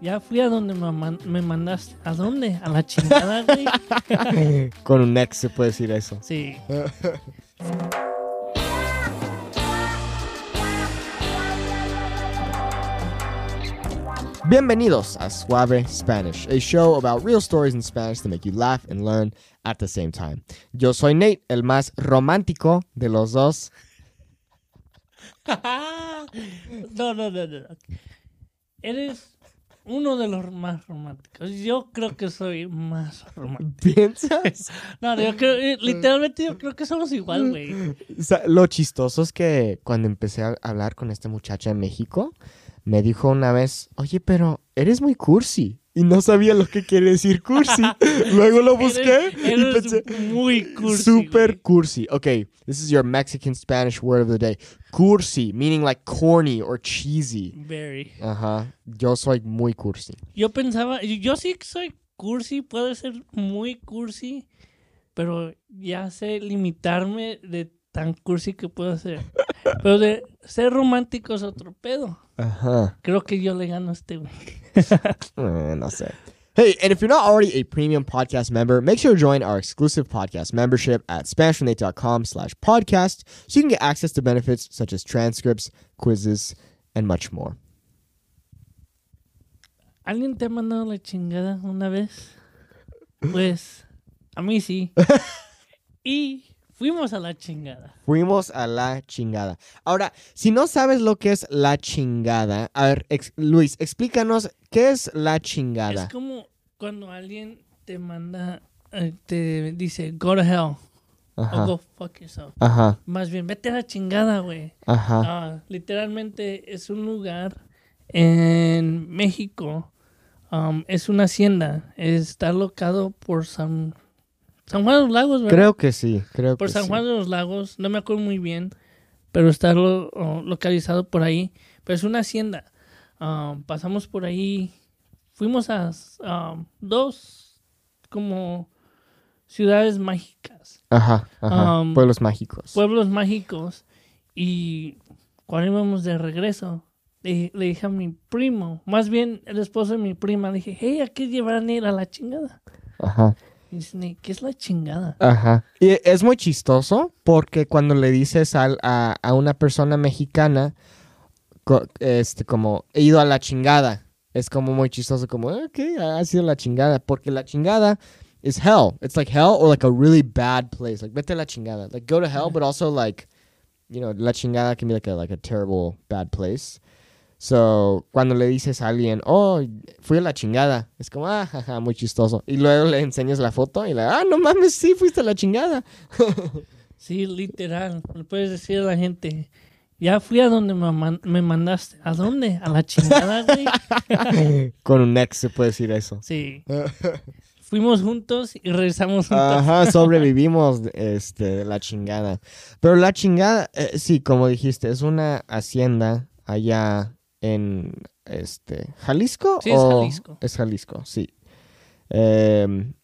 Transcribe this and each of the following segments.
Ya fui a donde me, man- me mandaste. ¿A dónde? A la chingada, güey. Con un ex se puede decir eso. Sí. Bienvenidos a Suave Spanish, a show about real stories in Spanish to make you laugh and learn at the same time. Yo soy Nate, el más romántico de los dos. no, no, no, no. Eres uno de los más románticos. Yo creo que soy más romántico. ¿Piensas? No, yo creo, eh, literalmente yo creo que somos igual, güey. O sea, lo chistoso es que cuando empecé a hablar con esta muchacha en México, me dijo una vez, oye, pero eres muy cursi. Y no sabía lo que quiere decir cursi. Luego lo busqué y pensé, muy cursi. super güey. cursi. Okay, this is your Mexican Spanish word of the day. Cursi, meaning like corny or cheesy. Very. Ajá, yo soy muy cursi. Yo pensaba, yo- sí que soy cursi, puedo ser muy cursi, pero ya sé limitarme de tan cursi que puedo ser. Pero de ser romántico es otro pedo. Ajá. Creo que yo le gano a este güey. Eh, no sé. Hey, and if you're not already a premium podcast member, make sure to join our exclusive podcast membership at SpanishFromNate.com slash podcast so you can get access to benefits such as transcripts, quizzes, and much more. ¿Alguien te ha mandado la chingada una vez? Pues a mí sí. Y fuimos a la chingada. Fuimos a la chingada. Ahora, si no sabes lo que es la chingada, a ver, ex- Luis, explícanos qué es la chingada. Es como cuando alguien te manda, eh, te dice, go to hell. O Ajá, go fuck yourself. ajá, Más bien, vete a la chingada, güey. ajá. Ah, literalmente es un lugar en México. um, es una hacienda. Está locado por San, San Juan de los Lagos, ¿verdad? Creo que sí, creo por que San sí. Juan de los Lagos. No me acuerdo muy bien, pero está lo- oh, localizado por ahí. Pero es una hacienda. Um, pasamos por ahí. Fuimos a um, dos como ciudades mágicas Ajá, ajá. Um, Pueblos mágicos. pueblos mágicos y cuando íbamos de regreso le, le dije a mi primo, más bien el esposo de mi prima, le dije, hey, ¿a qué llevarán a ir a la chingada? Ajá. Y dice, "Nate, ¿qué es la chingada? Ajá. Y es muy chistoso porque cuando le dices al- a, a una persona mexicana, co- este, como, he ido a la chingada, es como muy chistoso, como, "Ah, ok, ha sido la chingada, porque la chingada is hell. It's like hell or like a really bad place. Like, vete a la chingada. Like, go to hell, but also like, you know, la chingada can be like a, like a terrible, bad place. So, cuando le dices a alguien, oh, fui a la chingada, es como, ah, jaja, muy chistoso. Y luego le enseñas la foto y le, ah, no mames, sí, fuiste a la chingada. Sí, literal, le puedes decir a la gente, ya fui a donde me, man- me mandaste. ¿A dónde? ¿A la chingada, güey? Con un ex se puede decir eso. Sí. Fuimos juntos y regresamos juntos. Ajá, sobrevivimos este, la chingada. Pero la chingada, eh, sí, como dijiste, es una hacienda allá en este Jalisco. Sí, es o- Jalisco. Es Jalisco, sí. Em,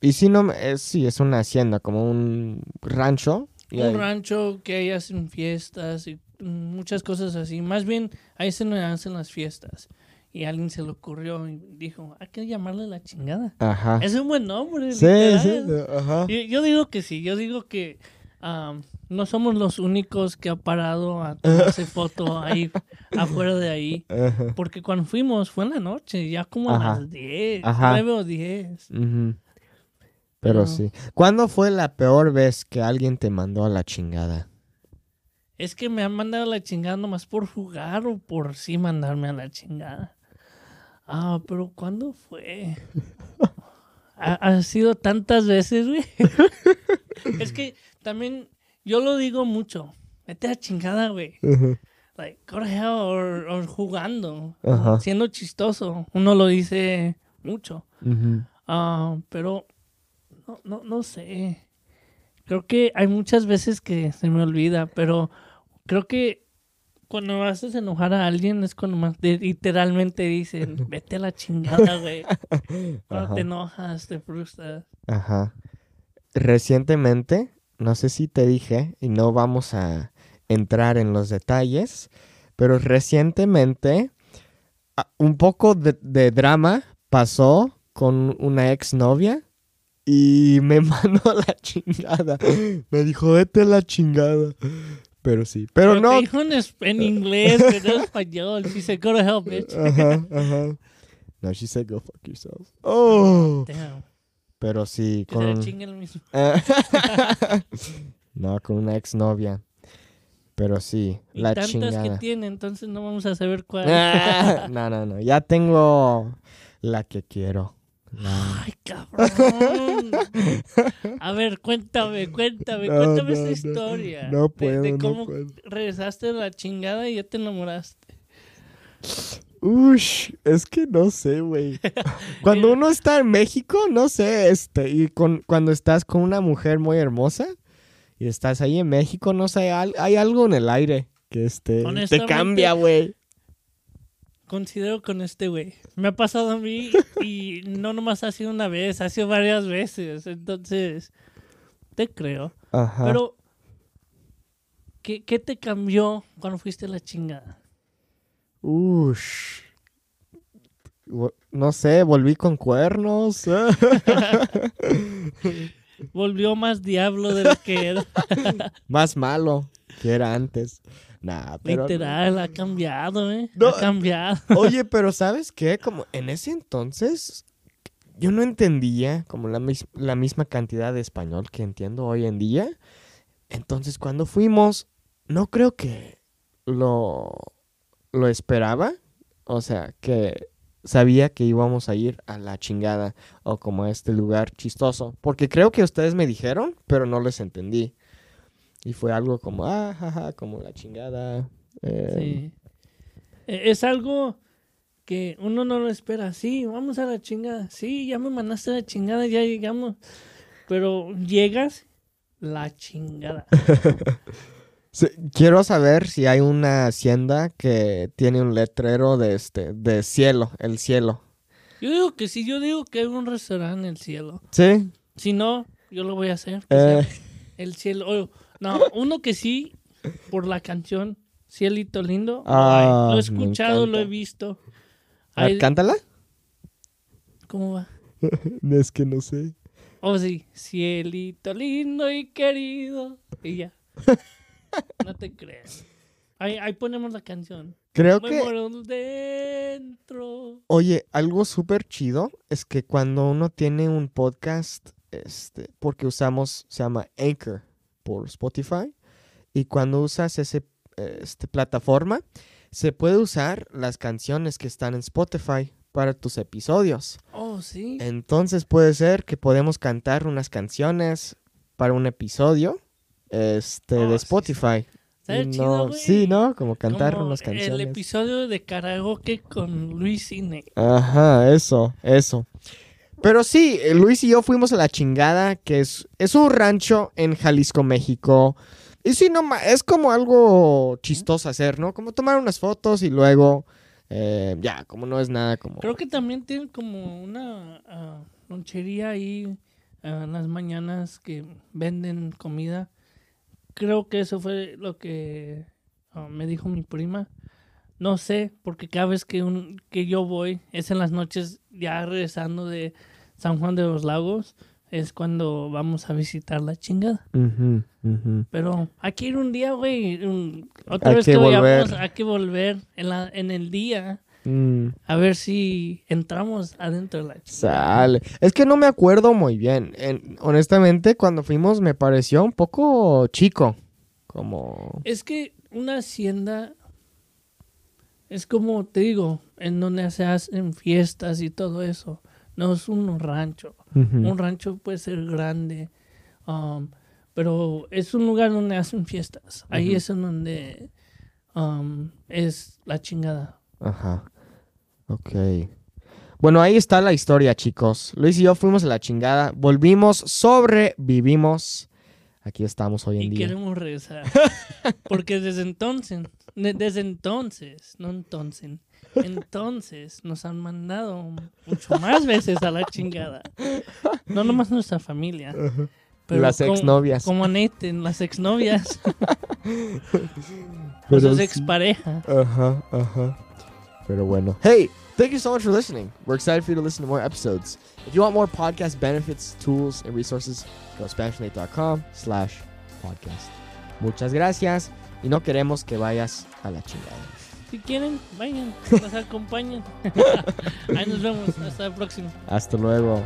y si no, es, sí, es una hacienda, como un rancho. un rancho que ahí hacen fiestas y muchas cosas así. Más bien, ahí se nos hacen las fiestas. Y a alguien se le ocurrió y dijo, hay que llamarle la chingada. Ajá. Es un buen nombre. Sí, literal. sí, ajá. Yo, yo digo que sí, yo digo que no somos los únicos que ha parado a tomarse foto ahí afuera de ahí. Ajá. Porque cuando fuimos fue en la noche, ya como a Ajá. las 10, Ajá. 9 o 10. Ujú. Pero Pero- sí. ¿Cuándo fue la peor vez que alguien te mandó a la chingada? Es que me han mandado a la chingada nomás por jugar o por sí mandarme a la chingada. Ah, pero ¿cuándo fue? ha, ha sido tantas veces, güey. es que también yo lo digo mucho. Vete a la chingada, güey. Like, go to hell or, or jugando. Ajá. Siendo chistoso. Uno lo dice mucho. Ah, pero no, no, no sé. Creo que hay muchas veces que se me olvida, pero creo que cuando haces enojar a alguien es cuando más de- literalmente dicen, vete a la chingada, güey. Cuando Ajá. te enojas, te frustras. Ajá. Recientemente, no sé si te dije, y no vamos a entrar en los detalles, pero recientemente ah, un poco de, de drama pasó con una exnovia y me mandó a la chingada. Me dijo, vete a la chingada. Pero sí, pero no. te dijo en, inglés, pero en español. She said, go to hell, bitch. Ajá, ajá. No, she said go fuck yourself. Oh. Damn. Pero sí, Que se con... el mismo. no, con una exnovia. Pero sí, Y la tantas que chingada. tiene, entonces no vamos a saber cuál. No, no, no. Ya tengo la que quiero. Ay, cabrón. A ver, cuéntame, cuéntame, No, cuéntame no, esa historia. No puedo, de, cómo puedo. regresaste de la chingada y ya te enamoraste. Ush, es que no sé, güey. Cuando uno está en México, no sé, este, y con, cuando estás con una mujer muy hermosa y estás ahí en México, no sé, al- hay algo en el aire que este te cambia, güey. Considero con este güey. Me ha pasado a mí y no nomás ha sido una vez, ha sido varias veces. Entonces, te creo. Ajá. Pero, ¿qué, qué te cambió cuando fuiste a la chingada? Ush. No sé, volví con cuernos. Volvió más diablo de lo que era. Más malo que era antes. Nah, pero. Literal, ha cambiado, ¿eh? No. Ha cambiado. Oye, pero ¿sabes qué? Como en ese entonces yo no entendía como la, mis- la misma cantidad de español que entiendo hoy en día. Entonces cuando fuimos, no creo que lo, lo esperaba. O sea, que sabía que íbamos a ir a la chingada o como a este lugar chistoso. Porque creo que ustedes me dijeron, pero no les entendí. Y fue algo como, ah, jaja, como la chingada. eh, Sí. E- Es algo que uno no lo espera. Sí, vamos a la chingada. Sí, ya me mandaste a la chingada, ya llegamos. Pero llegas, la chingada. Quiero saber si hay una hacienda que tiene un letrero de este, de cielo, el cielo. Yo digo que sí, yo digo que hay un restaurante en el cielo. Sí. Si no, yo lo voy a hacer. Eh, el cielo. o- no, uno que sí, por la canción Cielito Lindo. lo Ah, he me escuchado, lo he visto. a ver, Hay- cántala. ¿Cómo va? Es que no sé. Oh, sí. Cielito lindo y querido. Y ya. No te creas. Ahí, ahí ponemos la canción. Creo Me que, muero dentro. oye, algo súper chido es que cuando uno tiene un podcast, este, porque usamos, se llama Anchor por Spotify, y cuando usas ese, este, plataforma, se puede usar las canciones que están en Spotify para tus episodios. Oh, sí. Entonces puede ser que podemos cantar unas canciones para un episodio este, Oh, de sí, Spotify. Chido, no- güey. sí, ¿no? Como cantar Como unas El canciones. episodio de karaoke con Luis Cine. Ajá, eso, eso. Pero sí, eh, Luis y yo fuimos a la chingada, que es, es un rancho en Jalisco, México. Y sí, no, es como algo chistoso hacer, ¿no? Como tomar unas fotos y luego, eh, ya, como no es nada como... Creo que también tienen como una ah, lonchería ahí ah, en las mañanas que venden comida. Creo que eso fue lo que ah, me dijo mi prima. No sé, porque cada vez que, un, que yo voy es en las noches ya regresando de San Juan de los Lagos. Es cuando vamos a visitar la chingada. Pero hay que ir un día, güey. un- Otra Hay vez que que, vayamos, hay que volver en, la, en el día. Mm. A ver si entramos adentro de la. Sale. Es que no me acuerdo muy bien. En- honestamente, cuando fuimos me pareció un poco chico. Como... Es que una hacienda es como te digo, en donde se hacen fiestas y todo eso. No es un rancho. Un rancho puede ser grande, um, pero es un lugar donde hacen fiestas. Ahí es en donde um, es la chingada. Ajá. Ok. Bueno, ahí está la historia, chicos. Luis y yo fuimos a la chingada. Volvimos, sobrevivimos. Aquí estamos hoy en Y día. queremos regresar. Porque desde entonces, de- desde entonces, no entonces, entonces nos han mandado mucho más veces a la chingada. No nomás nuestra familia. Pero Las como- exnovias. Como Nathan, las exnovias, Pero sus sí. exparejas. Ajá, ajá. Pero bueno. Hey, thank you so much for listening. We're excited for you to listen to more episodes. If you want more podcast benefits, tools, and resources, go to SpanishNate.com slash podcast. Muchas gracias y no queremos que vayas a la chingada. Si quieren, vayan, nos acompañen. Ahí nos vemos. Hasta la próxima. Hasta luego.